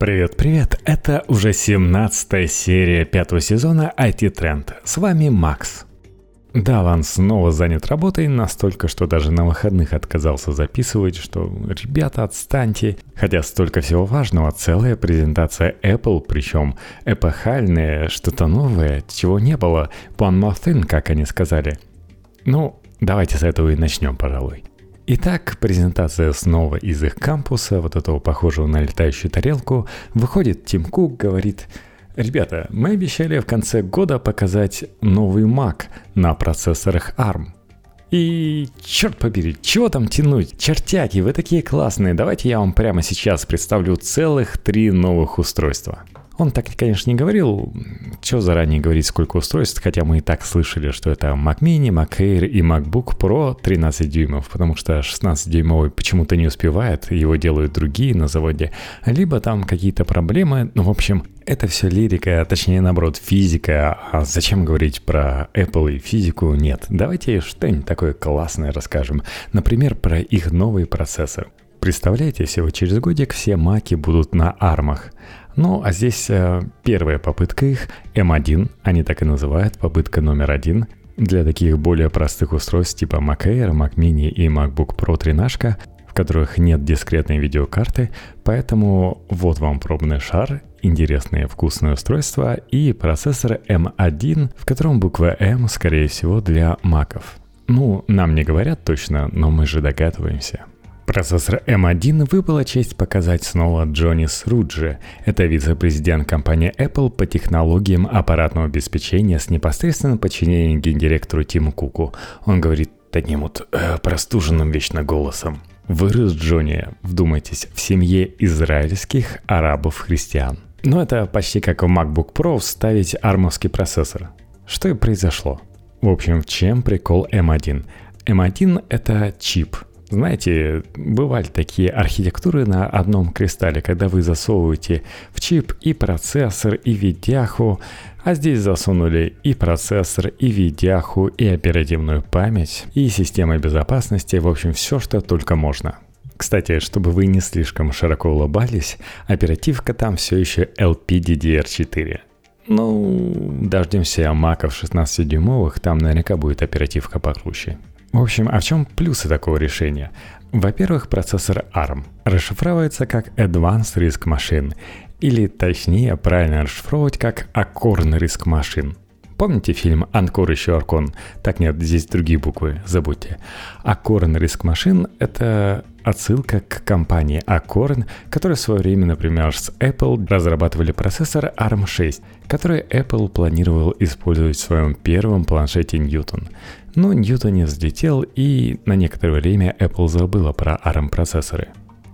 Привет-привет, это уже 17 серия пятого сезона IT Trend. С вами Макс. Да, Ван снова занят работой, настолько, что даже на выходных отказался записывать, что «Ребята, отстаньте!» Хотя столько всего важного, целая презентация Apple, причем эпохальная, что-то новое, чего не было, one more thing, как они сказали. Ну, давайте с этого и начнем, пожалуй. Итак, презентация снова из их кампуса, вот этого похожего на летающую тарелку. Выходит Тим Кук, говорит, ребята, мы обещали в конце года показать новый Mac на процессорах ARM. И черт побери, чего там тянуть? Чертяки, вы такие классные, давайте я вам прямо сейчас представлю целых три новых устройства. Он так, конечно, не говорил, что заранее говорить, сколько устройств, хотя мы и так слышали, что это Mac Mini, Mac Air и MacBook Pro 13 дюймов, потому что 16-дюймовый почему-то не успевает, его делают другие на заводе, либо там какие-то проблемы, ну, в общем, это все лирика, точнее, наоборот, физика. А зачем говорить про Apple и физику? Нет. Давайте что-нибудь такое классное расскажем. Например, про их новый процессор. Представляете, всего через годик все маки будут на армах. Ну, а здесь э, первая попытка их, M1, они так и называют, попытка номер один. Для таких более простых устройств типа Mac Air, Mac Mini и MacBook Pro 13, в которых нет дискретной видеокарты, поэтому вот вам пробный шар, интересное вкусное устройство и процессор M1, в котором буква M, скорее всего, для маков. Ну, нам не говорят точно, но мы же догадываемся. Процессор M1 выпала честь показать снова Джонни Сруджи. Это вице-президент компании Apple по технологиям аппаратного обеспечения с непосредственным подчинением гендиректору Тиму Куку. Он говорит таким вот э, простуженным вечно голосом. Вырос Джонни, вдумайтесь, в семье израильских арабов-христиан. Но это почти как в MacBook Pro вставить армовский процессор. Что и произошло. В общем, в чем прикол M1? M1 это чип – знаете, бывали такие архитектуры на одном кристалле, когда вы засовываете в чип и процессор, и видяху, а здесь засунули и процессор, и видяху, и оперативную память, и системы безопасности, в общем, все, что только можно. Кстати, чтобы вы не слишком широко улыбались, оперативка там все еще LPDDR4. Ну, дождемся маков 16-дюймовых, там наверняка будет оперативка покруче. В общем, а в чем плюсы такого решения? Во-первых, процессор ARM расшифровывается как Advanced Risk Machine, или точнее правильно расшифровывать как Acorn Risk Machine. Помните фильм «Анкор еще Аркон»? Так нет, здесь другие буквы, забудьте. Acorn Risk Machine — это отсылка к компании Acorn, которая в свое время, например, с Apple разрабатывали процессор ARM6, который Apple планировал использовать в своем первом планшете Newton. Но Ньютон не взлетел, и на некоторое время Apple забыла про ARM-процессоры.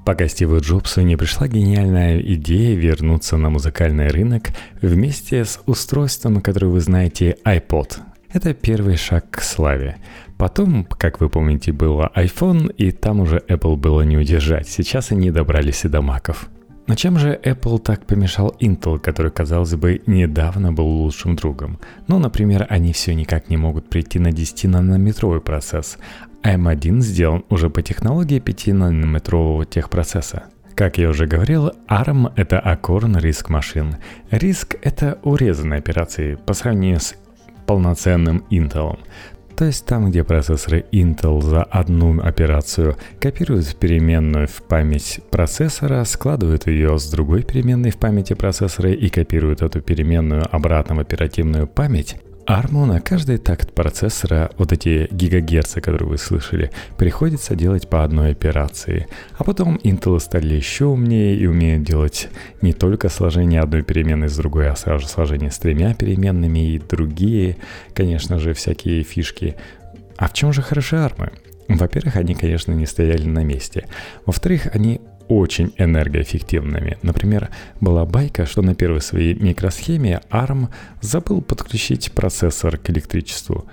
Пока Стиву Джобсу не пришла гениальная идея вернуться на музыкальный рынок вместе с устройством, которое вы знаете, iPod. Это первый шаг к славе. Потом, как вы помните, было iPhone, и там уже Apple было не удержать. Сейчас они добрались и до маков. Но чем же Apple так помешал Intel, который, казалось бы, недавно был лучшим другом? Ну, например, они все никак не могут прийти на 10-нанометровый процесс, а M1 сделан уже по технологии 5-нанометрового техпроцесса. Как я уже говорил, ARM — это Risk Machine. Риск — это урезанные операции по сравнению с полноценным Intel. То есть там, где процессоры Intel за одну операцию копируют переменную в память процессора, складывают ее с другой переменной в памяти процессора и копируют эту переменную обратно в оперативную память, Арму на каждый такт процессора, вот эти гигагерцы, которые вы слышали, приходится делать по одной операции. А потом Intel стали еще умнее и умеют делать не только сложение одной переменной с другой, а сразу сложение с тремя переменными и другие, конечно же, всякие фишки. А в чем же хороши армы? Во-первых, они, конечно, не стояли на месте. Во-вторых, они очень энергоэффективными. Например, была байка, что на первой своей микросхеме ARM забыл подключить процессор к электричеству.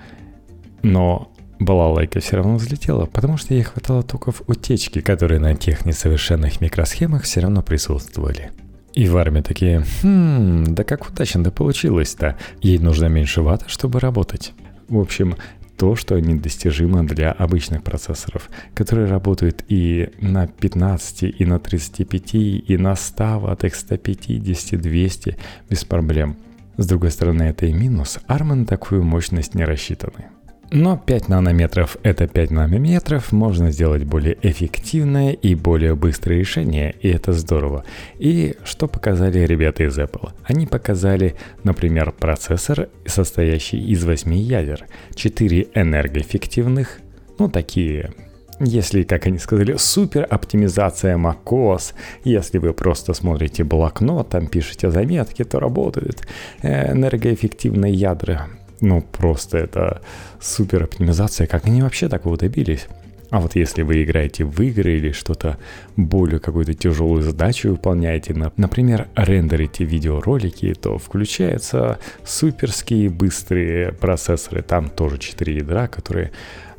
Но балалайка все равно взлетела, потому что ей хватало токов утечки, которые на тех несовершенных микросхемах все равно присутствовали. И в армии такие, хм, да как удачно да получилось-то, ей нужно меньше ватта, чтобы работать. В общем, то, что недостижимо для обычных процессоров, которые работают и на 15, и на 35, и на 100 ваттах, 150, 200 без проблем. С другой стороны, это и минус. ARM на такую мощность не рассчитаны. Но 5 нанометров это 5 нанометров, можно сделать более эффективное и более быстрое решение, и это здорово. И что показали ребята из Apple? Они показали, например, процессор, состоящий из 8 ядер, 4 энергоэффективных, ну такие если, как они сказали, супер оптимизация macOS, если вы просто смотрите блокнот, там пишете заметки, то работают э, энергоэффективные ядра ну просто это супер оптимизация, как они вообще такого добились? А вот если вы играете в игры или что-то более какую-то тяжелую задачу выполняете, например, рендерите видеоролики, то включаются суперские быстрые процессоры. Там тоже 4 ядра, которые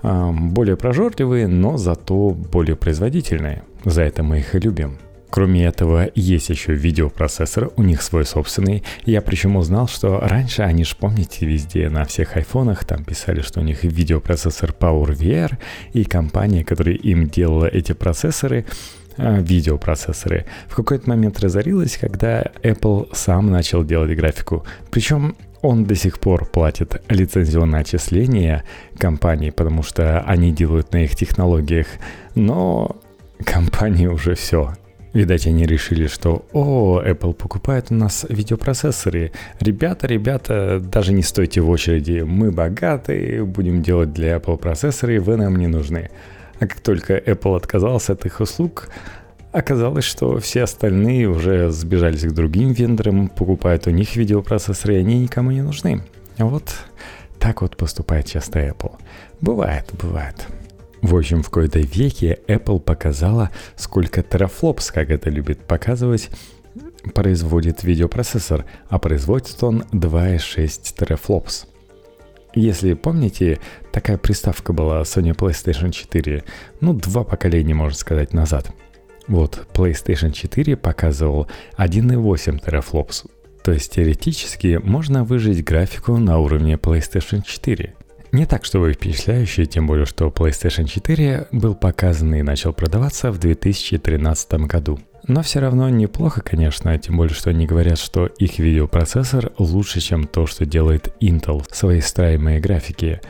э, более прожорливые, но зато более производительные. За это мы их и любим. Кроме этого, есть еще видеопроцессор, у них свой собственный. Я причем узнал, что раньше они же, помните, везде на всех айфонах там писали, что у них видеопроцессор PowerVR, и компания, которая им делала эти процессоры, а, видеопроцессоры, в какой-то момент разорилась, когда Apple сам начал делать графику. Причем он до сих пор платит лицензионное отчисление компании, потому что они делают на их технологиях, но компания уже все, Видать, они решили, что «О, Apple покупает у нас видеопроцессоры. Ребята, ребята, даже не стойте в очереди. Мы богатые, будем делать для Apple процессоры, вы нам не нужны». А как только Apple отказался от их услуг, оказалось, что все остальные уже сбежались к другим вендорам, покупают у них видеопроцессоры, и они никому не нужны. Вот так вот поступает часто Apple. Бывает, бывает. В общем, в какой-то веке Apple показала, сколько терафлопс, как это любит показывать, производит видеопроцессор, а производит он 2,6 терафлопс. Если помните, такая приставка была Sony PlayStation 4, ну, два поколения, можно сказать, назад. Вот, PlayStation 4 показывал 1,8 терафлопс, то есть теоретически можно выжить графику на уровне PlayStation 4. Не так, чтобы впечатляющий, тем более, что PlayStation 4 был показан и начал продаваться в 2013 году. Но все равно неплохо, конечно, тем более, что они говорят, что их видеопроцессор лучше, чем то, что делает Intel в своей встраиваемой графике.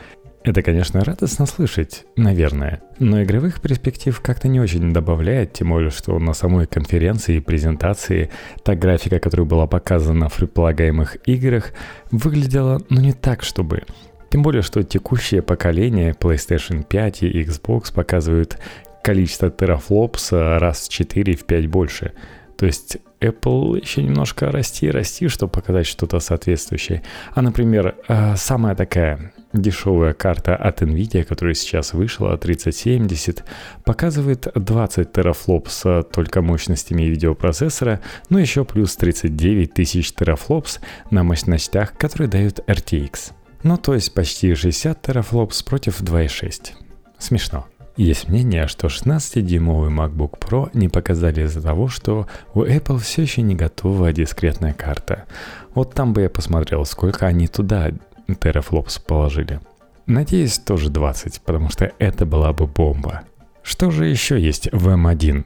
Это, конечно, радостно слышать, наверное, но игровых перспектив как-то не очень добавляет, тем более, что на самой конференции и презентации та графика, которая была показана в предполагаемых играх, выглядела, ну не так, чтобы тем более, что текущее поколение PlayStation 5 и Xbox показывают количество терафлопс раз в 4 в 5 больше. То есть Apple еще немножко расти и расти, чтобы показать что-то соответствующее. А, например, э, самая такая дешевая карта от NVIDIA, которая сейчас вышла, 3070, показывает 20 терафлопс только мощностями видеопроцессора, но еще плюс 39 тысяч терафлопс на мощностях, которые дают RTX. Ну, то есть почти 60 терафлопс против 2,6. Смешно. Есть мнение, что 16-дюймовый MacBook Pro не показали из-за того, что у Apple все еще не готова дискретная карта. Вот там бы я посмотрел, сколько они туда терафлопс положили. Надеюсь, тоже 20, потому что это была бы бомба. Что же еще есть в M1?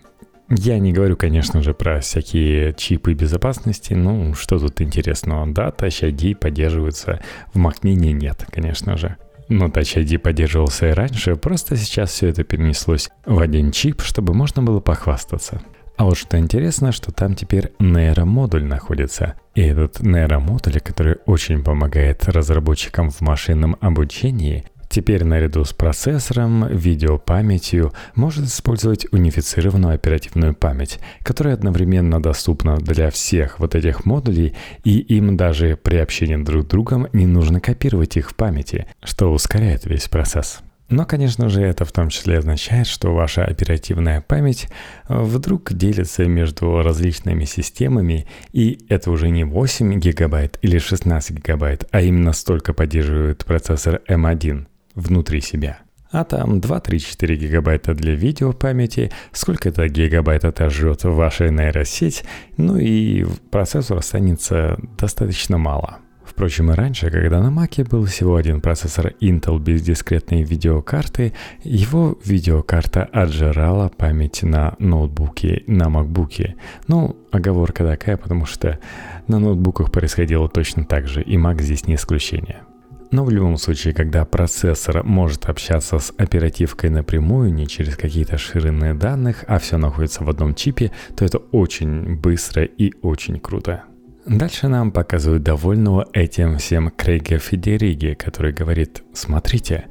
Я не говорю, конечно же, про всякие чипы безопасности. Ну, что тут интересного? Да, Touch ID поддерживается. В Mac Mini нет, конечно же. Но Touch ID поддерживался и раньше, просто сейчас все это перенеслось в один чип, чтобы можно было похвастаться. А вот что интересно, что там теперь нейромодуль находится. И этот нейромодуль, который очень помогает разработчикам в машинном обучении, Теперь наряду с процессором, видеопамятью может использовать унифицированную оперативную память, которая одновременно доступна для всех вот этих модулей, и им даже при общении друг с другом не нужно копировать их в памяти, что ускоряет весь процесс. Но, конечно же, это в том числе означает, что ваша оперативная память вдруг делится между различными системами, и это уже не 8 гигабайт или 16 гигабайт, а именно столько поддерживает процессор M1 внутри себя. А там 2-3-4 гигабайта для видеопамяти, сколько это гигабайт отожжет ваша нейросеть, ну и процессор останется достаточно мало. Впрочем, и раньше, когда на Mac был всего один процессор Intel без дискретной видеокарты, его видеокарта отжирала память на ноутбуке, на MacBook. Ну, оговорка такая, потому что на ноутбуках происходило точно так же, и Mac здесь не исключение. Но в любом случае, когда процессор может общаться с оперативкой напрямую, не через какие-то ширины данных, а все находится в одном чипе, то это очень быстро и очень круто. Дальше нам показывают довольного этим всем Крейга Федериги, который говорит, смотрите,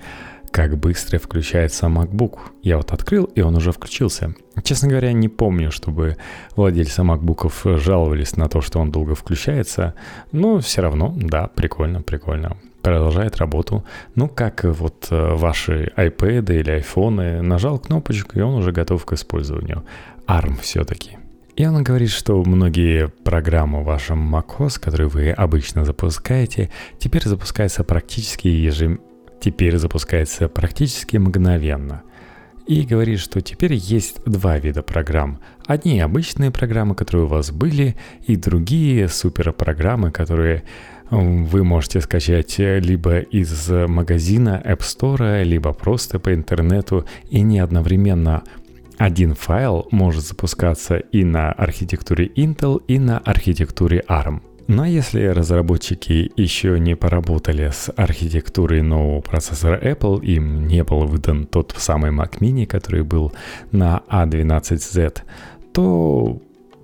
как быстро включается MacBook. Я вот открыл, и он уже включился. Честно говоря, не помню, чтобы владельцы MacBook'ов жаловались на то, что он долго включается, но все равно, да, прикольно, прикольно. Продолжает работу. Ну, как вот э, ваши iPad или iPhone, нажал кнопочку, и он уже готов к использованию. ARM все-таки. И он говорит, что многие программы в вашем macOS, которые вы обычно запускаете, теперь запускаются практически ежем... теперь запускается практически мгновенно. И говорит, что теперь есть два вида программ. Одни обычные программы, которые у вас были, и другие суперпрограммы, которые вы можете скачать либо из магазина App Store, либо просто по интернету и не одновременно один файл может запускаться и на архитектуре Intel, и на архитектуре ARM. Но если разработчики еще не поработали с архитектурой нового процессора Apple, им не был выдан тот самый Mac Mini, который был на A12Z, то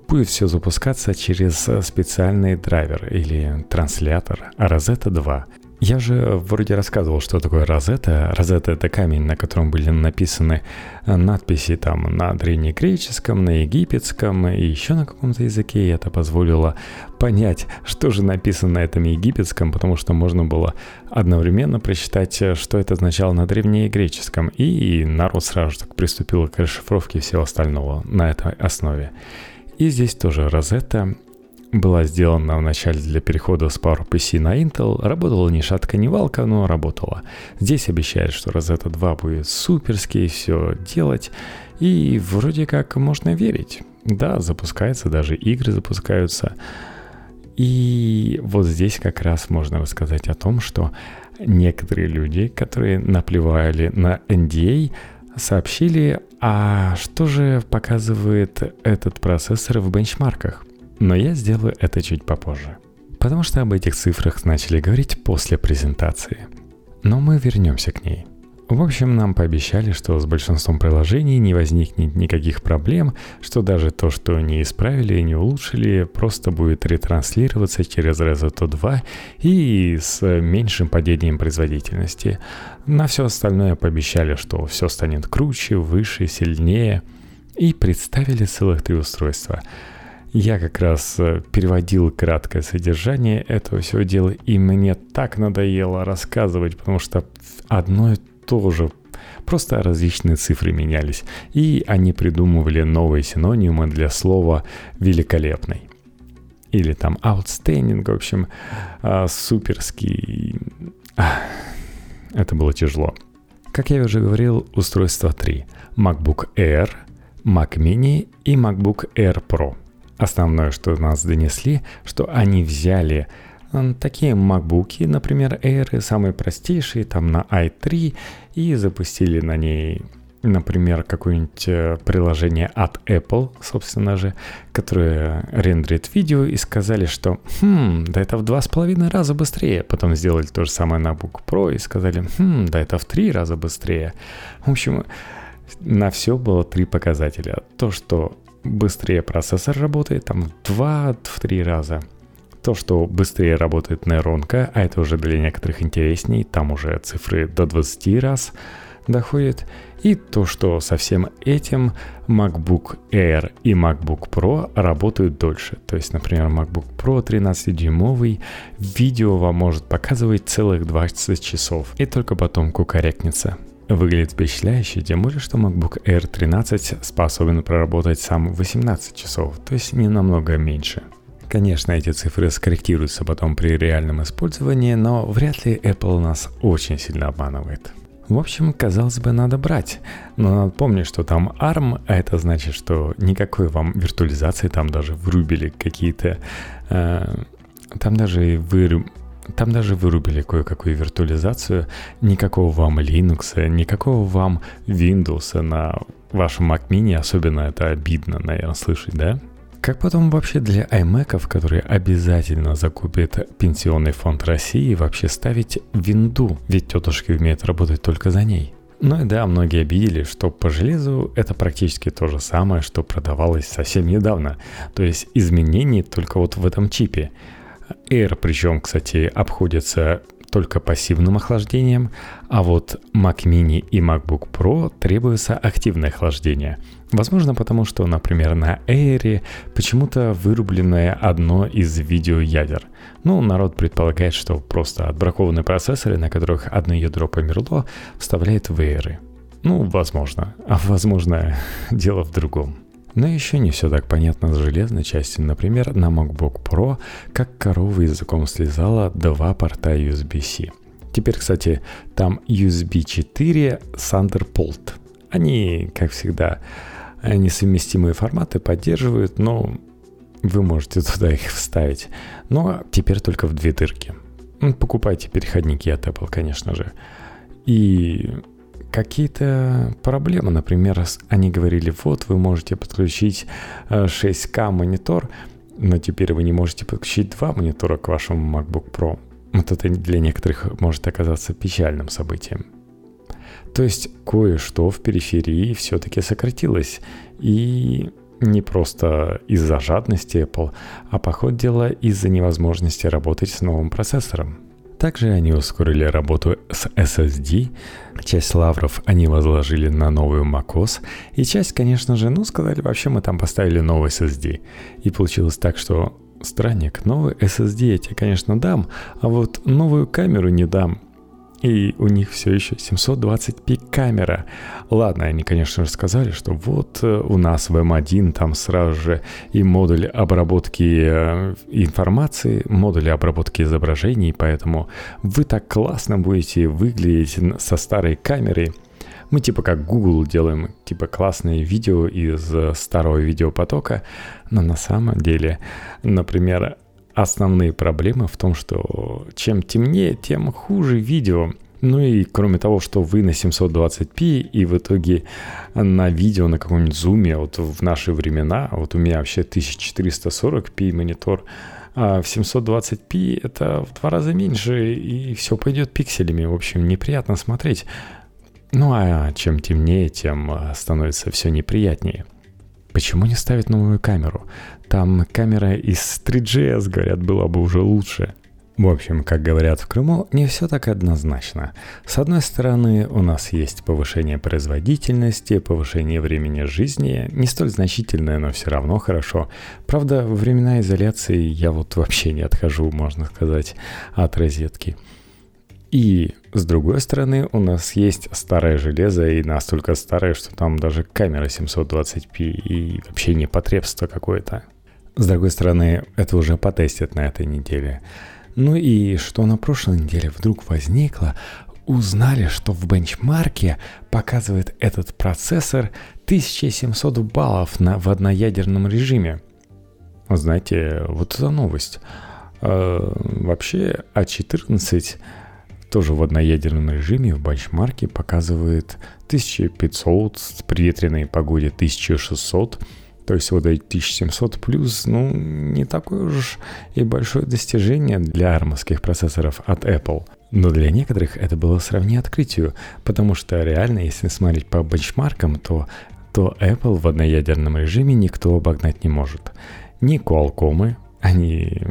будет все запускаться через специальный драйвер или транслятор Rosetta 2. Я же вроде рассказывал, что такое розета. Розета — это камень, на котором были написаны э, надписи там на древнегреческом, на египетском и еще на каком-то языке. И это позволило понять, что же написано на этом египетском, потому что можно было одновременно прочитать, э, что это означало на древнегреческом. И народ сразу же так приступил к расшифровке всего остального на этой основе. И здесь тоже розета была сделана вначале для перехода с PowerPC на Intel, работала ни шатка, ни валка, но работала. Здесь обещают, что Rosetta 2 будет суперский, все делать, и вроде как можно верить. Да, запускается, даже игры запускаются. И вот здесь как раз можно рассказать о том, что некоторые люди, которые наплевали на NDA, сообщили, а что же показывает этот процессор в бенчмарках – но я сделаю это чуть попозже. Потому что об этих цифрах начали говорить после презентации. Но мы вернемся к ней. В общем, нам пообещали, что с большинством приложений не возникнет никаких проблем, что даже то, что не исправили и не улучшили, просто будет ретранслироваться через Rezo 2 и с меньшим падением производительности. На все остальное пообещали, что все станет круче, выше, сильнее. И представили целых три устройства – я как раз э, переводил краткое содержание этого всего дела, и мне так надоело рассказывать, потому что одно и то же Просто различные цифры менялись, и они придумывали новые синонимы для слова «великолепный». Или там outstanding, в общем, а, суперский. Это было тяжело. Как я уже говорил, устройство 3. MacBook Air, Mac Mini и MacBook Air Pro – Основное, что нас донесли, что они взяли такие MacBook, например, Air, самые простейшие, там на i3, и запустили на ней, например, какое-нибудь э, приложение от Apple, собственно же, которое рендерит видео, и сказали, что «Хм, да это в два с половиной раза быстрее». Потом сделали то же самое на Book Pro и сказали «Хм, да это в три раза быстрее». В общем, на все было три показателя. То, что быстрее процессор работает, там в 2-3 раза. То, что быстрее работает нейронка, а это уже для некоторых интересней, там уже цифры до 20 раз доходят. И то, что со всем этим MacBook Air и MacBook Pro работают дольше. То есть, например, MacBook Pro 13-дюймовый видео вам может показывать целых 20 часов, и только потом кукарекнется. Выглядит впечатляюще, тем более, что MacBook Air 13 способен проработать сам 18 часов, то есть не намного меньше. Конечно, эти цифры скорректируются потом при реальном использовании, но вряд ли Apple нас очень сильно обманывает. В общем, казалось бы, надо брать. Но надо помнить, что там ARM, а это значит, что никакой вам виртуализации там даже врубили какие-то... Э, там даже вы Там даже вырубили кое-какую виртуализацию, никакого вам Linux, никакого вам Windows на вашем Mac Mini, особенно это обидно, наверное, слышать, да? Как потом вообще для iMac, которые обязательно закупит Пенсионный фонд России, вообще ставить винду, ведь тетушки умеют работать только за ней. Ну и да, многие обиделись, что по железу это практически то же самое, что продавалось совсем недавно. То есть изменений только вот в этом чипе. Air, причем, кстати, обходится только пассивным охлаждением, а вот Mac Mini и MacBook Pro требуется активное охлаждение. Возможно, потому что, например, на Air почему-то вырубленное одно из видеоядер. Ну, народ предполагает, что просто отбракованные процессоры, на которых одно ядро померло, вставляет в Air. Ну, возможно. А возможно, дело в другом. Но еще не все так понятно с железной частью. Например, на MacBook Pro как корова языком слезала два порта USB-C. Теперь, кстати, там USB 4 Thunderbolt. Они, как всегда, несовместимые форматы поддерживают, но вы можете туда их вставить. Но теперь только в две дырки. Покупайте переходники от Apple, конечно же. И какие-то проблемы. Например, они говорили, вот вы можете подключить 6К э, монитор, но теперь вы не можете подключить два монитора к вашему MacBook Pro. Вот это для некоторых может оказаться печальным событием. То есть кое-что в периферии все-таки сократилось. И не просто из-за жадности Apple, а по ходу дела из-за невозможности работать с новым процессором. Также они ускорили работу с SSD, часть лавров они возложили на новую macOS, и часть, конечно же, ну, сказали, вообще мы там поставили новый SSD. И получилось так, что странник, новый SSD я тебе, конечно, дам, а вот новую камеру не дам. И у них все еще 720p камера. Ладно, они, конечно же, сказали, что вот э, у нас в M1 там сразу же и модуль обработки э, информации, модуль обработки изображений, поэтому вы так классно будете выглядеть со старой камерой. Мы типа как Google делаем, типа классные видео из э, старого видеопотока, но на самом деле, например, основные проблемы в том, что чем темнее, тем хуже видео. Ну и кроме того, что вы на 720p и в итоге на видео на каком-нибудь зуме, вот в наши времена, вот у меня вообще 1440p монитор, а в 720p это в два раза меньше и все пойдет пикселями. В общем, неприятно смотреть. Ну а чем темнее, тем а, становится все неприятнее. Почему не ставить новую камеру? Там камера из 3GS, говорят, была бы уже лучше. В общем, как говорят в Крыму, не все так однозначно. С одной стороны, у нас есть повышение производительности, повышение времени жизни, не столь значительное, но все равно хорошо. Правда, во времена изоляции я вот вообще не отхожу, можно сказать, от розетки. И с другой стороны, у нас есть старое железо, и настолько старое, что там даже камера 720p и вообще непотребство какое-то. С другой стороны, это уже потестят на этой неделе. Ну и что на прошлой неделе вдруг возникло, узнали, что в бенчмарке показывает этот процессор 1700 баллов на, в одноядерном режиме. Знаете, вот эта новость. Э, вообще А14 тоже в одноядерном режиме в бенчмарке показывает 1500, при ветреной погоде 1600, то есть вот эти 1700 плюс, ну, не такое уж и большое достижение для армовских процессоров от Apple. Но для некоторых это было сравни открытию, потому что реально, если смотреть по бенчмаркам, то, то Apple в одноядерном режиме никто обогнать не может. Ни Qualcomm, они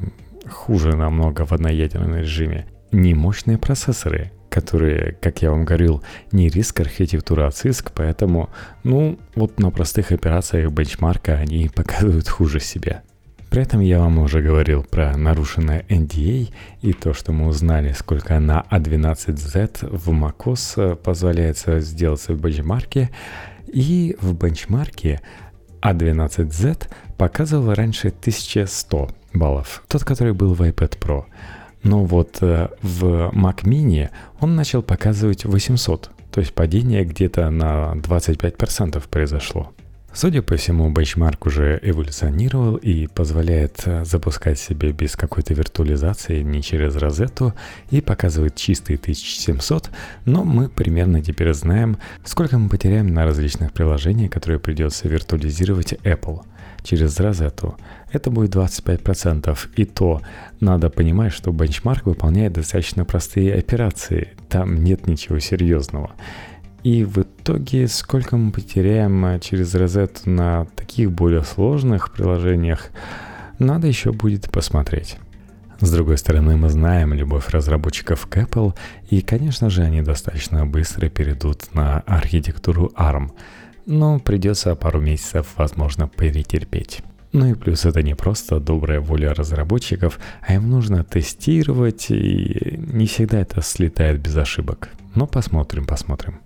хуже намного в одноядерном режиме, ни мощные процессоры, которые, как я вам говорил, не риск архитектура, а CISC, поэтому, ну, вот на простых операциях бенчмарка они показывают хуже себя. При этом я вам уже говорил про нарушенное NDA и то, что мы узнали, сколько на A12Z в macOS позволяется сделать в бенчмарке. И в бенчмарке A12Z показывал раньше 1100 баллов, тот, который был в iPad Pro. Но вот э, в Mac Mini он начал показывать 800, то есть падение где-то на 25% произошло. Судя по всему, бенчмарк уже эволюционировал и позволяет э, запускать себе без какой-то виртуализации, не через розету, и показывает чистые 1700, но мы примерно теперь знаем, сколько мы потеряем на различных приложениях, которые придется виртуализировать Apple через розету. Это будет 25%. И то надо понимать, что бенчмарк выполняет достаточно простые операции. Там нет ничего серьезного. И в итоге сколько мы потеряем э, через розету на таких более сложных приложениях, надо еще будет посмотреть. С другой стороны, мы знаем любовь разработчиков к Apple, и, конечно же, они достаточно быстро перейдут на архитектуру ARM, но придется пару месяцев, возможно, перетерпеть. Ну и плюс это не просто добрая воля разработчиков, а им нужно тестировать, и не всегда это слетает без ошибок. Но посмотрим, посмотрим.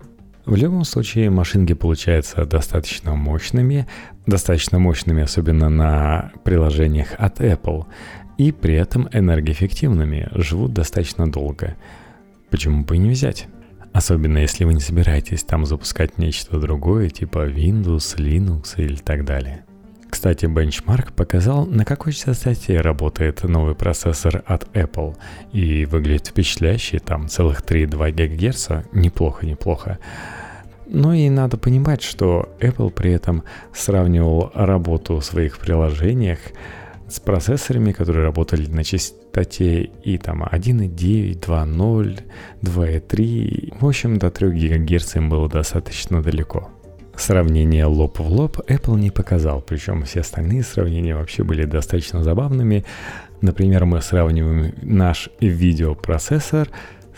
В любом случае машинки получаются достаточно мощными, достаточно мощными особенно на приложениях от Apple, и при этом энергоэффективными, живут достаточно долго. Почему бы и не взять? Особенно если вы не собираетесь там запускать нечто другое, типа Windows, Linux или так далее. Кстати, бенчмарк показал, на какой частоте работает новый процессор от Apple. И выглядит впечатляюще, там целых 3,2 ГГц, неплохо, неплохо. Но и надо понимать, что Apple при этом сравнивал работу в своих приложениях с процессорами, которые работали на частоте и там 1.9, 2.0, 2.3. В общем, до 3 ГГц им было достаточно далеко. Сравнение лоб в лоб Apple не показал, причем все остальные сравнения вообще были достаточно забавными. Например, мы сравниваем наш видеопроцессор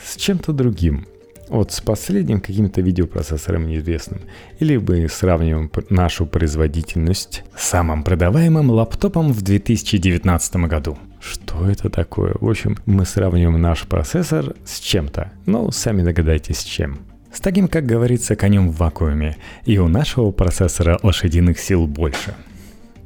с чем-то другим, вот с последним каким-то видеопроцессором неизвестным. Или мы сравниваем нашу производительность с самым продаваемым лаптопом в 2019 году. Что это такое? В общем, мы сравниваем наш процессор с чем-то. Ну, сами догадайтесь с чем. С таким, как говорится, конем в вакууме. И у нашего процессора лошадиных сил больше.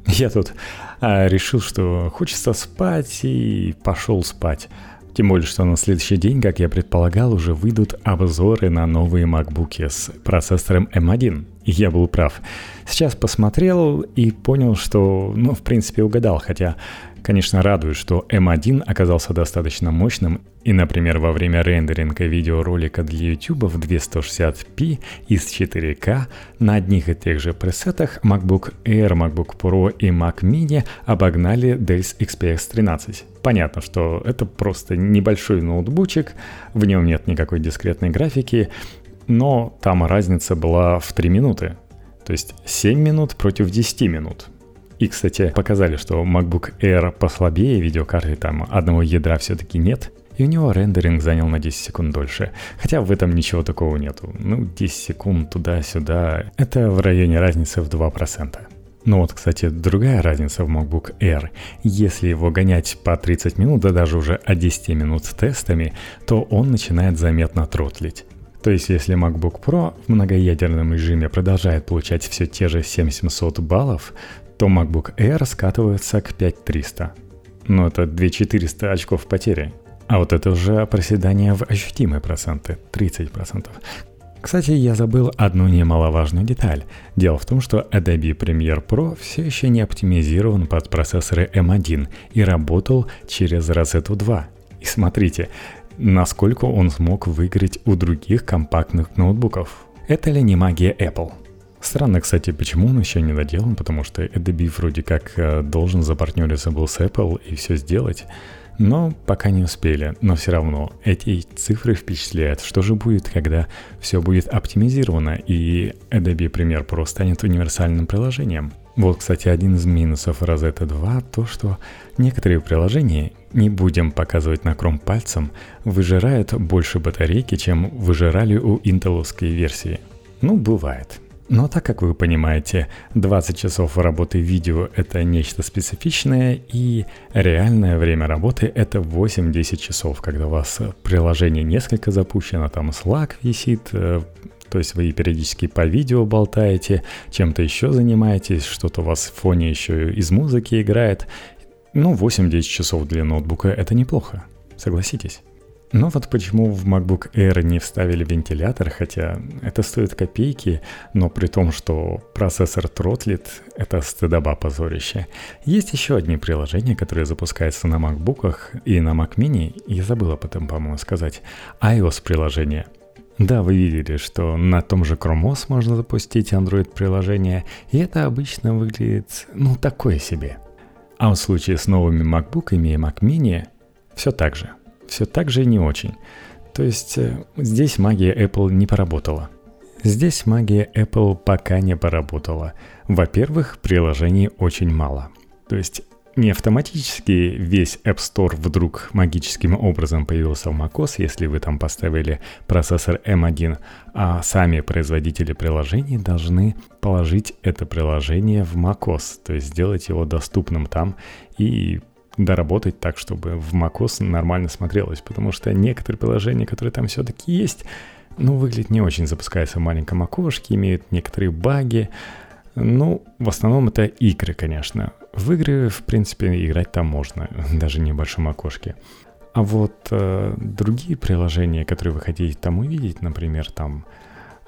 Я тут а, решил, что хочется спать и пошел спать. Тем более, что на следующий день, как я предполагал, уже выйдут обзоры на новые MacBook с процессором M1. И я был прав. Сейчас посмотрел и понял, что, ну, в принципе, угадал, хотя Конечно, радует, что M1 оказался достаточно мощным, и, например, во время рендеринга видеоролика для YouTube в 260p из 4K на одних и тех же пресетах MacBook Air, MacBook Pro и Mac Mini обогнали Dell XPS 13. Понятно, что это просто небольшой ноутбучик, в нем нет никакой дискретной графики, но там разница была в 3 минуты. То есть 7 минут против 10 минут. И, кстати, показали, что MacBook Air послабее видеокарты, там одного ядра все-таки нет, и у него рендеринг занял на 10 секунд дольше. Хотя в этом ничего такого нету. Ну, 10 секунд туда-сюда, это в районе разницы в 2%. Ну вот, кстати, другая разница в MacBook Air. Если его гонять по 30 минут, да даже уже от 10 минут с тестами, то он начинает заметно тротлить. То есть, если MacBook Pro в многоядерном режиме продолжает получать все те же 7700 баллов, то MacBook Air скатывается к 5300. Но это 2400 очков потери. А вот это уже проседание в ощутимые проценты, 30%. Кстати, я забыл одну немаловажную деталь. Дело в том, что Adobe Premiere Pro все еще не оптимизирован под процессоры M1 и работал через Rosetta 2. И смотрите, насколько он смог выиграть у других компактных ноутбуков. Это ли не магия Apple? Странно, кстати, почему он еще не доделан, потому что Adobe вроде как э, должен запартнериться был с Apple и все сделать. Но пока не успели. Но все равно эти цифры впечатляют. Что же будет, когда все будет оптимизировано и Adobe Premiere Pro станет универсальным приложением? Вот, кстати, один из минусов Rosetta 2 то, что некоторые приложения, не будем показывать на кром пальцем, выжирают больше батарейки, чем выжирали у интеловской версии. Ну, бывает. Но так как вы понимаете, 20 часов работы видео — это нечто специфичное, и реальное время работы — это 8-10 часов, когда у вас приложение несколько запущено, там Slack висит, э, то есть вы периодически по видео болтаете, чем-то еще занимаетесь, что-то у вас в фоне еще из музыки играет. Ну, 8-10 часов для ноутбука — это неплохо, согласитесь. Но вот почему в MacBook Air не вставили вентилятор, хотя это стоит копейки, но при том, что процессор тротлит, это стыдоба позорище. Есть еще одни приложения, которые запускаются на MacBook и на Mac Mini, я забыл об этом, по-моему, сказать. iOS приложение. Да, вы видели, что на том же Chrome OS можно запустить Android-приложение, и это обычно выглядит, ну, такое себе. А в случае с новыми MacBook и Mac Mini все так же – все так же не очень. То есть э, здесь магия Apple не поработала. Здесь магия Apple пока не поработала. Во-первых, приложений очень мало. То есть не автоматически весь App Store вдруг магическим образом появился в macOS, если вы там поставили процессор M1, а сами производители приложений должны положить это приложение в macOS, то есть сделать его доступным там и доработать так, чтобы в macOS нормально смотрелось, потому что некоторые приложения, которые там все-таки есть, ну, выглядят не очень, запускаются в маленьком окошке, имеют некоторые баги. Ну, в основном это игры, конечно. В игры, в принципе, играть там можно, даже в небольшом окошке. А вот э, другие приложения, которые вы хотите там увидеть, например, там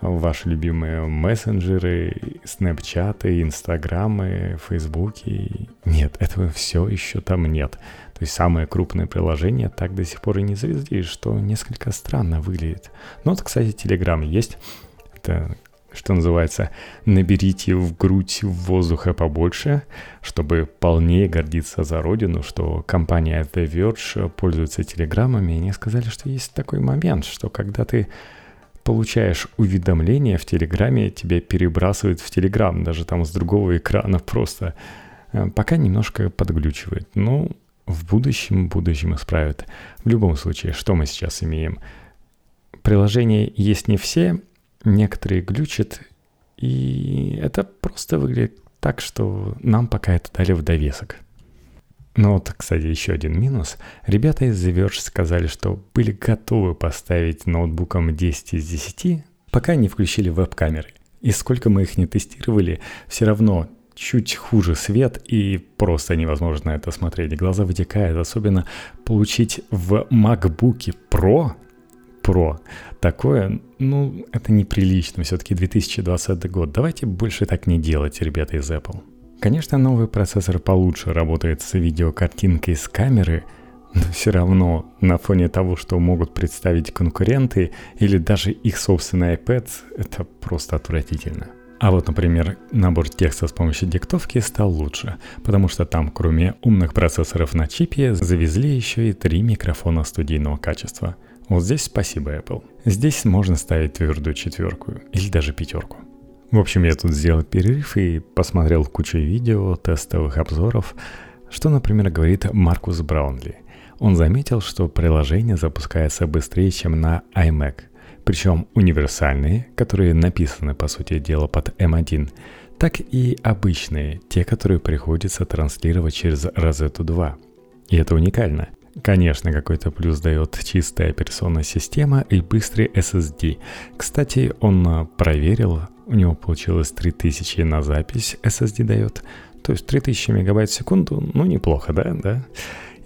ваши любимые мессенджеры, снэпчаты, инстаграмы, фейсбуки. Нет, этого все еще там нет. То есть самые крупные приложения так до сих пор и не завезли, что несколько странно выглядит. Но вот, кстати, Telegram есть. Это что называется, наберите в грудь воздуха побольше, чтобы полнее гордиться за родину, что компания The Verge пользуется телеграммами, и они сказали, что есть такой момент, что когда ты получаешь уведомления в Телеграме, тебя перебрасывает в Телеграм, даже там с другого экрана просто. Э, пока немножко подглючивает. Но в будущем, будущем исправят. В любом случае, что мы сейчас имеем? Приложения есть не все, некоторые глючат, и это просто выглядит так, что нам пока это дали в довесок. Ну вот, кстати, еще один минус. Ребята из The Verge сказали, что были готовы поставить ноутбуком 10 из 10, пока не включили веб-камеры. И сколько мы их не тестировали, все равно чуть хуже свет и просто невозможно это смотреть. Глаза вытекают, особенно получить в MacBook Pro Pro. Такое, ну, это неприлично. Все-таки 2020 год. Давайте больше так не делать, ребята из Apple. Конечно, новый процессор получше работает с видеокартинкой с камеры, но все равно на фоне того, что могут представить конкуренты или даже их собственный iPad, это просто отвратительно. А вот, например, набор текста с помощью диктовки стал лучше, потому что там, кроме умных процессоров на чипе, завезли еще и три микрофона студийного качества. Вот здесь спасибо, Apple. Здесь можно ставить твердую четверку или даже пятерку. В общем, я тут сделал перерыв и посмотрел кучу видео, тестовых обзоров, что, например, говорит Маркус Браунли. Он заметил, что приложение запускается быстрее, чем на iMac, причем универсальные, которые написаны, по сути дела, под M1, так и обычные, те, которые приходится транслировать через Rosetta 2. И это уникально. Конечно, какой-то плюс дает чистая операционная система и быстрый SSD. Кстати, он проверил, у него получилось 3000 на запись SSD дает. То есть 3000 мегабайт в секунду, ну неплохо, да? да?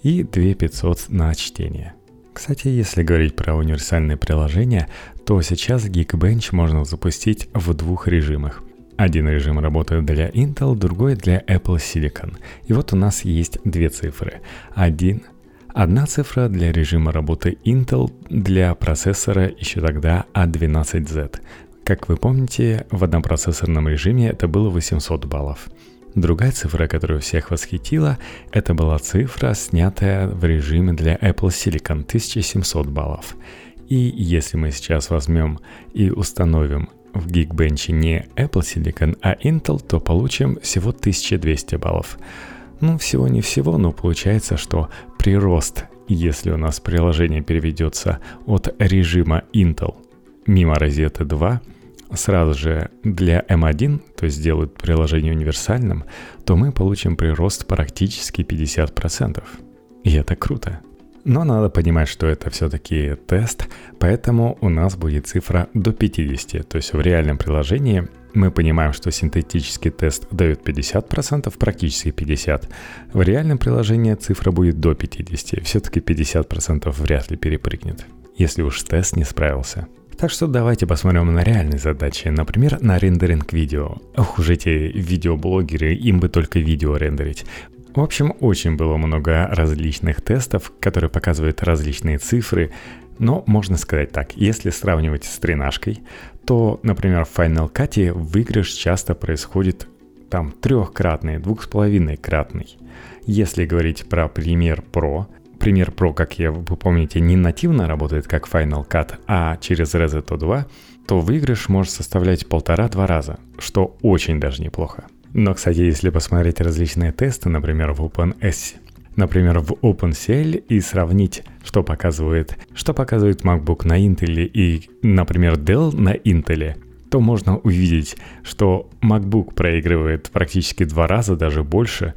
И 2500 на чтение. Кстати, если говорить про универсальные приложения, то сейчас Geekbench можно запустить в двух режимах. Один режим работает для Intel, другой для Apple Silicon. И вот у нас есть две цифры. Один Одна цифра для режима работы Intel для процессора еще тогда A12Z. Как вы помните, в однопроцессорном режиме это было 800 баллов. Другая цифра, которая всех восхитила, это была цифра, снятая в режиме для Apple Silicon 1700 баллов. И если мы сейчас возьмем и установим в Geekbench не Apple Silicon, а Intel, то получим всего 1200 баллов. Ну, всего не всего, но получается, что прирост, если у нас приложение переведется от режима Intel мимо розеты 2, сразу же для M1, то есть сделают приложение универсальным, то мы получим прирост практически 50%. И это круто. Но надо понимать, что это все-таки тест, поэтому у нас будет цифра до 50. То есть в реальном приложении мы понимаем, что синтетический тест дает 50%, практически 50%. В реальном приложении цифра будет до 50%. Все-таки 50% вряд ли перепрыгнет, если уж тест не справился. Так что давайте посмотрим на реальные задачи, например, на рендеринг видео. Ох уж эти видеоблогеры, им бы только видео рендерить. В общем, очень было много различных тестов, которые показывают различные цифры, но можно сказать так, если сравнивать с тренажкой, то, например, в Final Cut выигрыш часто происходит там трехкратный, двухсполовинной-кратный. Если говорить про Premiere Pro, Premiere Pro, как я, вы помните, не нативно работает как Final Cut, а через Resetto 2, то выигрыш может составлять полтора-два раза, что очень даже неплохо. Но, кстати, если посмотреть различные тесты, например, в OpenS, например, в OpenCL и сравнить, что показывает, что показывает MacBook на Intel и, например, Dell на Intel, то можно увидеть, что MacBook проигрывает практически два раза, даже больше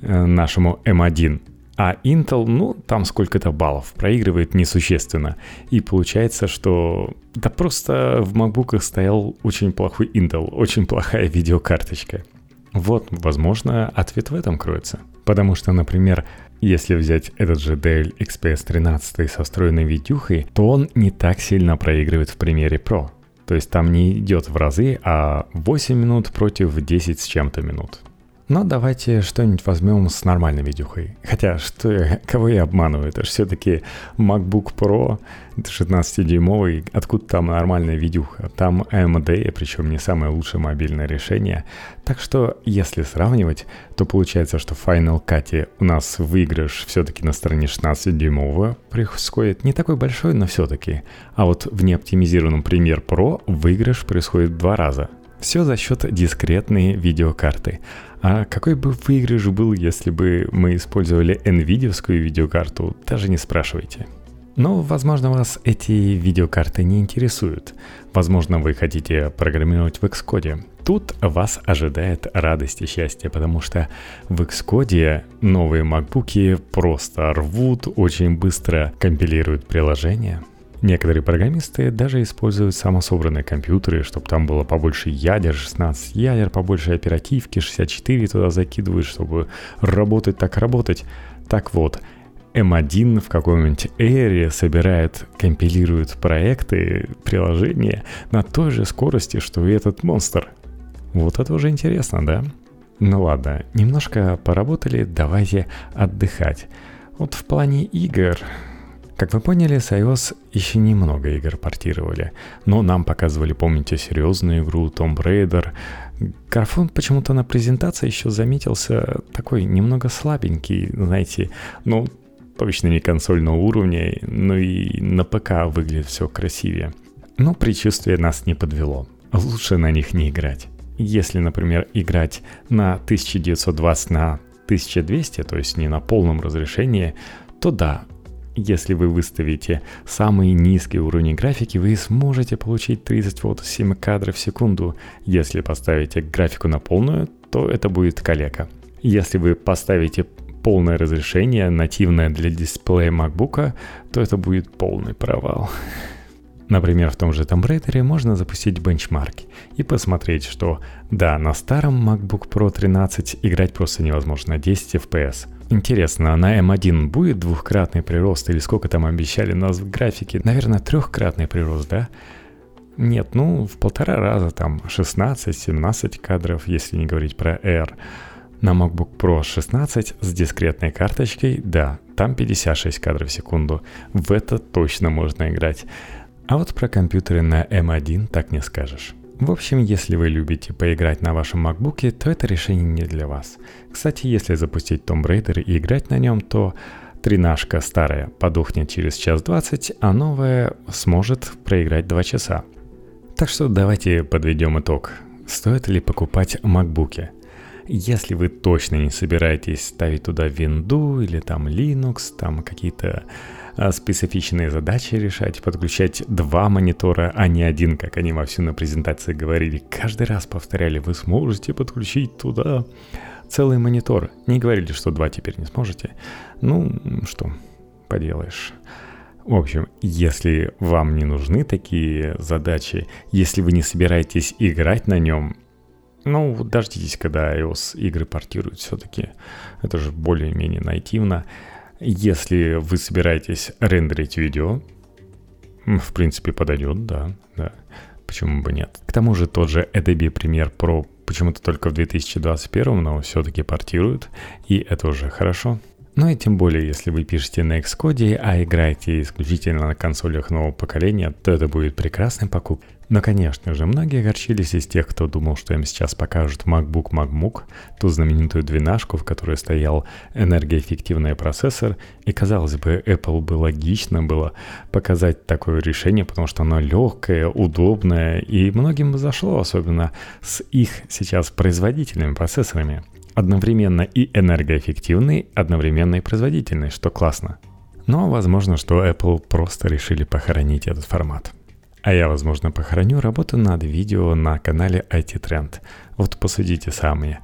э, нашему M1. А Intel, ну, там сколько-то баллов, проигрывает несущественно. И получается, что да просто в MacBook стоял очень плохой Intel, очень плохая видеокарточка. Вот, возможно, ответ в этом кроется. Потому что, например, если взять этот же Dell XPS 13 со встроенной видюхой, то он не так сильно проигрывает в примере Pro. То есть там не идет в разы, а 8 минут против 10 с чем-то минут. Но давайте что-нибудь возьмем с нормальной видюхой. Хотя, что кого я обманываю? Это же все-таки MacBook Pro 16-дюймовый. Откуда там нормальная видюха? Там AMD, причем не самое лучшее мобильное решение. Так что, если сравнивать, то получается, что в Final Cut у нас выигрыш все-таки на стороне 16-дюймового происходит не такой большой, но все-таки. А вот в неоптимизированном Premiere Pro выигрыш происходит в два раза. Все за счет дискретной видеокарты. А какой бы выигрыш был, если бы мы использовали NVIDIA видеокарту, даже не спрашивайте. Но, возможно, вас эти видеокарты не интересуют. Возможно, вы хотите программировать в Xcode. Тут вас ожидает радость и счастье, потому что в Xcode новые MacBook просто рвут, очень быстро компилируют приложения – Некоторые программисты даже используют самособранные компьютеры, чтобы там было побольше ядер, 16 ядер, побольше оперативки, 64 туда закидывают, чтобы работать так работать. Так вот, M1 в каком-нибудь Air собирает, компилирует проекты, приложения на той же скорости, что и этот монстр. Вот это уже интересно, да? Ну ладно, немножко поработали, давайте отдыхать. Вот в плане игр как вы поняли, с iOS еще немного игр портировали, но нам показывали, помните, серьезную игру Tomb Raider. Графон почему-то на презентации еще заметился такой немного слабенький, знаете, ну, точно не консольного уровня, но и на ПК выглядит все красивее. Но предчувствие нас не подвело. Лучше на них не играть. Если, например, играть на 1920 на 1200, то есть не на полном разрешении, то да, если вы выставите самый низкий уровень графики, вы сможете получить 30 фото 7 кадров в секунду. Если поставите графику на полную, то это будет калека. Если вы поставите полное разрешение, нативное для дисплея MacBook, то это будет полный провал. Например, в том же Tomb Raider можно запустить бенчмарки и посмотреть, что да, на старом MacBook Pro 13 играть просто невозможно 10 FPS – Интересно, а на M1 будет двухкратный прирост или сколько там обещали нас в графике? Наверное, трехкратный прирост, да? Нет, ну, в полтора раза там 16-17 кадров, если не говорить про R. На MacBook Pro 16 с дискретной карточкой, да, там 56 кадров в секунду. В это точно можно играть. А вот про компьютеры на M1 так не скажешь. В общем, если вы любите поиграть на вашем MacBook, то это решение не для вас. Кстати, если запустить Tomb Raider и играть на нем, то тринашка старая подохнет через час двадцать, а новая сможет проиграть 2 часа. Так что давайте подведем итог. Стоит ли покупать MacBook? Если вы точно не собираетесь ставить туда Windows или там Linux, там какие-то специфичные задачи решать, подключать два монитора, а не один, как они во всю на презентации говорили. Каждый раз повторяли, вы сможете подключить туда целый монитор. Не говорили, что два теперь не сможете. Ну, что, поделаешь. В общем, если вам не нужны такие задачи, если вы не собираетесь играть на нем, ну, дождитесь, когда iOS игры портируют все-таки. Это же более-менее нативно. Если вы собираетесь рендерить видео, в принципе, подойдет, да, да. Почему бы нет? К тому же тот же Adobe Premiere Pro почему-то только в 2021, но все-таки портируют, и это уже хорошо. Ну и тем более, если вы пишете на Xcode, а играете исключительно на консолях нового поколения, то это будет прекрасной покупкой. Но, конечно же, многие огорчились из тех, кто думал, что им сейчас покажут MacBook MacBook, ту знаменитую двенашку, в которой стоял энергоэффективный процессор, и, казалось бы, Apple бы логично было показать такое решение, потому что оно легкое, удобное, и многим бы зашло, особенно с их сейчас производительными процессорами – одновременно и энергоэффективный, одновременно и производительный, что классно. Но возможно, что Apple просто решили похоронить этот формат. А я, возможно, похороню работу над видео на канале IT Trend. Вот посудите сами.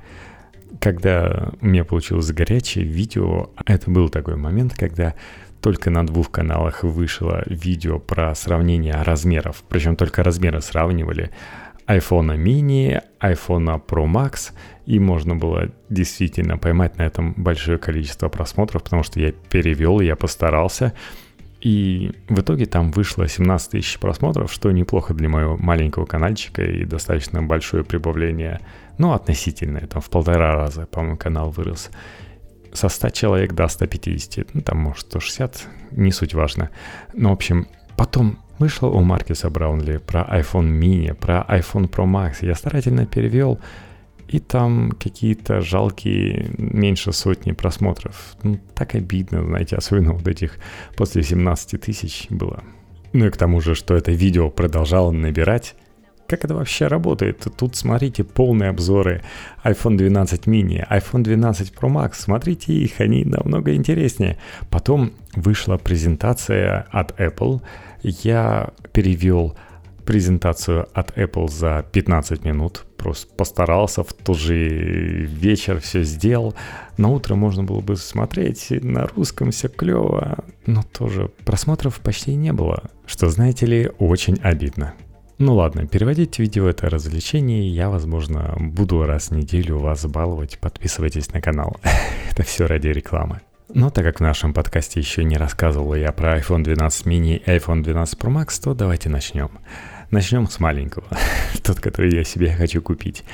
Когда у меня получилось горячее видео, это был такой момент, когда только на двух каналах вышло видео про сравнение размеров, причем только размеры сравнивали iPhone mini, iPhone Pro Max – и можно было действительно поймать на этом большое количество просмотров, потому что я перевел, я постарался. И в итоге там вышло 17 тысяч просмотров, что неплохо для моего маленького каналчика и достаточно большое прибавление. Ну, относительно, там в полтора раза, по-моему, канал вырос. Со 100 человек до 150, ну, там, может, 160, не суть важно. Но, в общем, потом вышло у Маркиса Браунли про iPhone mini, про iPhone Pro Max. Я старательно перевел, и там какие-то жалкие меньше сотни просмотров. Ну, так обидно, знаете, особенно вот этих после 17 тысяч было. Ну и к тому же, что это видео продолжало набирать. Как это вообще работает? Тут смотрите полные обзоры iPhone 12 mini, iPhone 12 Pro Max. Смотрите их, они намного интереснее. Потом вышла презентация от Apple. Я перевел презентацию от Apple за 15 минут. Просто постарался в тот же вечер все сделал. На утро можно было бы смотреть, на русском все клево, но тоже просмотров почти не было, что, знаете ли, очень обидно. Ну ладно, переводить видео это развлечение, я, возможно, буду раз в неделю вас баловать, подписывайтесь на канал. это все ради рекламы. Но так как в нашем подкасте еще не рассказывал я про iPhone 12 mini и iPhone 12 Pro Max, то давайте начнем. Начнем с маленького, тот, который я себе хочу купить.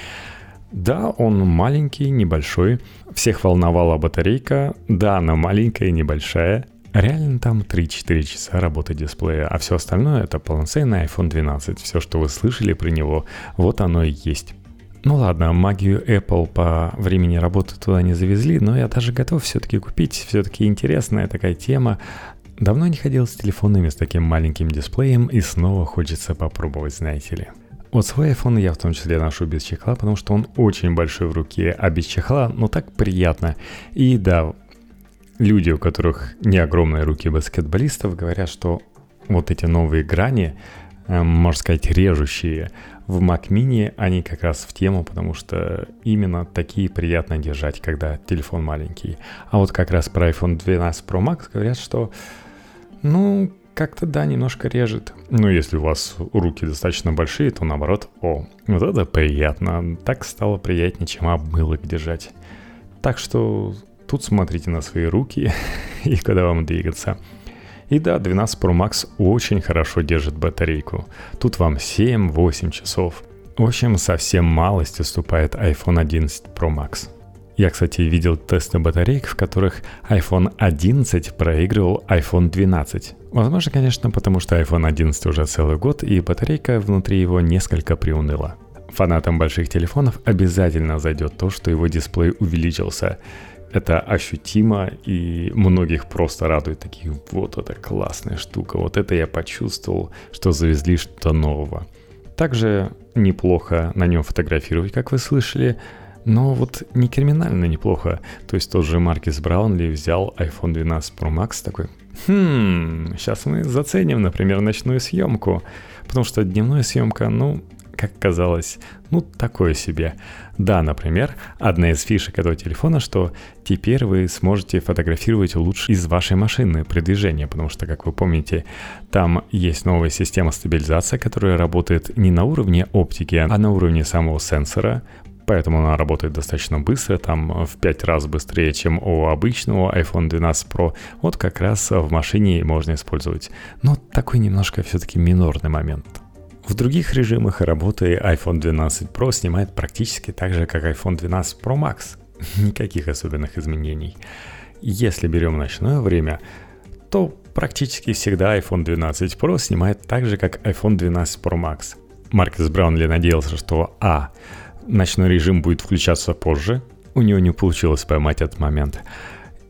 Да, он маленький, небольшой. Всех волновала батарейка. Да, она маленькая, небольшая. Реально там 3-4 часа работы дисплея, а все остальное это полноценный iPhone 12. Все, что вы слышали про него, вот оно и есть. Ну ладно, магию Apple по времени работы туда не завезли, но я даже готов все-таки купить. Все-таки интересная такая тема. Давно не ходил с телефонами с таким маленьким дисплеем и снова хочется попробовать, знаете ли. Вот свой iPhone я в том числе ношу без чехла, потому что он очень большой в руке, а без чехла, ну так приятно. И да, люди, у которых не огромные руки баскетболистов, говорят, что вот эти новые грани, э, можно сказать, режущие, в Mac Mini они как раз в тему, потому что именно такие приятно держать, когда телефон маленький. А вот как раз про iPhone 12 Pro Max говорят, что ну, как-то да, немножко режет. Но если у вас руки достаточно большие, то наоборот, о, вот это приятно. Так стало приятнее, чем обмылок держать. Так что тут смотрите на свои руки и когда вам двигаться. И да, 12 Pro Max очень хорошо держит батарейку. Тут вам 7-8 часов. В общем, совсем малость уступает iPhone 11 Pro Max. Я, кстати, видел тесты батареек, в которых iPhone 11 проигрывал iPhone 12. Возможно, конечно, потому что iPhone 11 уже целый год, и батарейка внутри его несколько приуныла. Фанатам больших телефонов обязательно зайдет то, что его дисплей увеличился. Это ощутимо, и многих просто радует такие, вот это классная штука, вот это я почувствовал, что завезли что-то нового. Также неплохо на нем фотографировать, как вы слышали, но вот не криминально неплохо. То есть тот же Маркис Браунли взял iPhone 12 Pro Max такой, хм, сейчас мы заценим, например, ночную съемку. Потому что дневная съемка, ну, как казалось, ну, такое себе. Да, например, одна из фишек этого телефона, что теперь вы сможете фотографировать лучше из вашей машины при движении, потому что, как вы помните, там есть новая система стабилизации, которая работает не на уровне оптики, а на уровне самого сенсора, поэтому она работает достаточно быстро, там в 5 раз быстрее, чем у обычного iPhone 12 Pro. Вот как раз в машине можно использовать. Но такой немножко все-таки минорный момент. В других режимах работы iPhone 12 Pro снимает практически так же, как iPhone 12 Pro Max. Никаких особенных изменений. Если берем ночное время, то практически всегда iPhone 12 Pro снимает так же, как iPhone 12 Pro Max. Маркес Браунли надеялся, что А ночной режим будет включаться позже. У него не получилось поймать этот момент.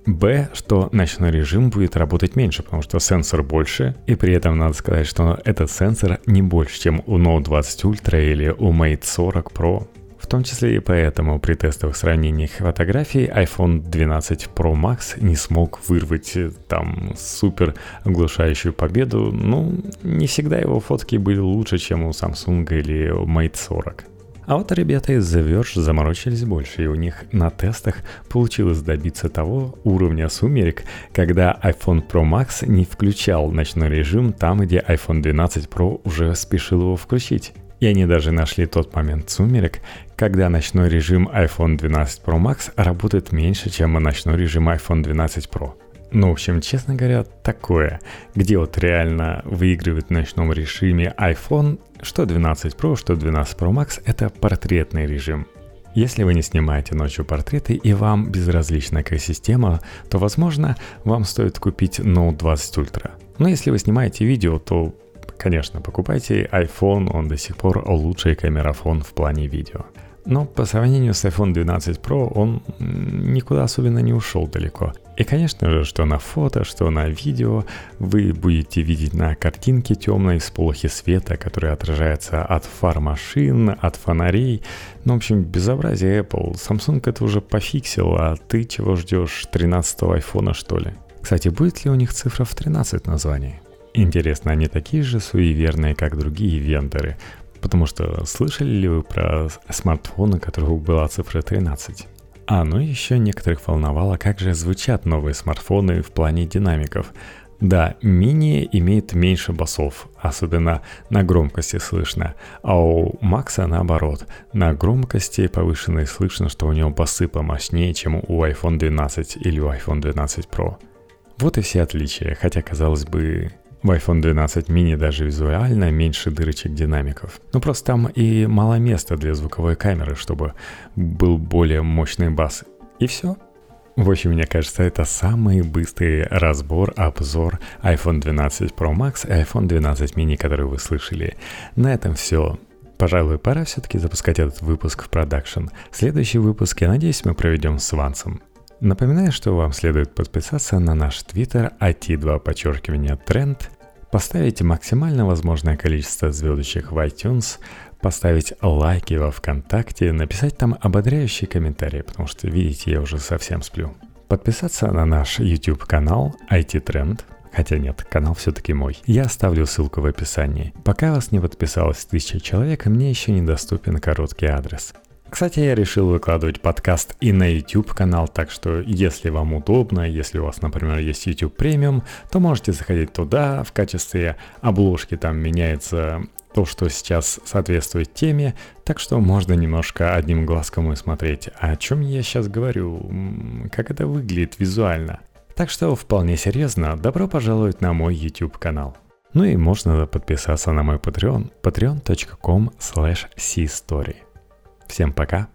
Б, что ночной режим будет работать меньше, потому что сенсор больше, и при этом надо сказать, что этот сенсор не больше, чем у Note 20 Ultra или у Mate 40 Pro. В том числе и поэтому при тестовых сравнениях фотографий iPhone 12 Pro Max не смог вырвать э, там супер оглушающую победу. Ну, не всегда его фотки были лучше, чем у Samsung или Mate 40. А вот ребята из The Verge заморочились больше, и у них на тестах получилось добиться того уровня сумерек, когда iPhone Pro Max не включал ночной режим там, где iPhone 12 Pro уже спешил его включить. И они даже нашли тот момент сумерек, когда ночной режим iPhone 12 Pro Max работает меньше, чем ночной режим iPhone 12 Pro. Ну, в общем, честно говоря, такое, где вот реально выигрывает в ночном режиме iPhone, что 12 Pro, что 12 Pro Max, это портретный режим. Если вы не снимаете ночью портреты и вам безразлична экосистема, то, возможно, вам стоит купить Note 20 Ultra. Но если вы снимаете видео, то, конечно, покупайте iPhone, он до сих пор лучший камерафон в плане видео. Но по сравнению с iPhone 12 Pro он никуда особенно не ушел далеко. И, конечно же, что на фото, что на видео вы будете видеть на картинке темной сполохи света, который отражается от фар машин, от фонарей. Ну, в общем, безобразие Apple. Samsung это уже пофиксил, а ты чего ждешь 13-го айфона, что ли? Кстати, будет ли у них цифра в 13 названии? Интересно, они такие же суеверные, как другие вендоры? Потому что слышали ли вы про смартфоны, у которых была цифра 13? А, ну еще некоторых волновало, как же звучат новые смартфоны в плане динамиков. Да, мини имеет меньше басов, особенно на громкости слышно, а у Макса наоборот, на громкости повышенной слышно, что у него басы помощнее, чем у iPhone 12 или у iPhone 12 Pro. Вот и все отличия, хотя казалось бы, в iPhone 12 mini даже визуально меньше дырочек динамиков. Ну просто там и мало места для звуковой камеры, чтобы был более мощный бас. И все. В общем, мне кажется, это самый быстрый разбор, обзор iPhone 12 Pro Max и iPhone 12 mini, который вы слышали. На этом все. Пожалуй, пора все-таки запускать этот выпуск в продакшн. Следующий выпуск, я надеюсь, мы проведем с Вансом. Напоминаю, что вам следует подписаться на наш твиттер IT2 подчеркивание тренд, поставить максимально возможное количество звездочек в iTunes, поставить лайки во ВКонтакте, написать там ободряющие комментарии, потому что, видите, я уже совсем сплю. Подписаться на наш YouTube канал IT Trend, Хотя нет, канал все-таки мой. Я оставлю ссылку в описании. Пока вас не подписалось тысяча человек, мне еще недоступен короткий адрес. Кстати, я решил выкладывать подкаст и на YouTube канал, так что если вам удобно, если у вас, например, есть YouTube премиум, то можете заходить туда, в качестве обложки там меняется то, что сейчас соответствует теме, так что можно немножко одним глазком и смотреть, о чем я сейчас говорю, как это выглядит визуально. Так что вполне серьезно, добро пожаловать на мой YouTube канал. Ну и можно подписаться на мой Patreon, patreon.com slash story Всем пока!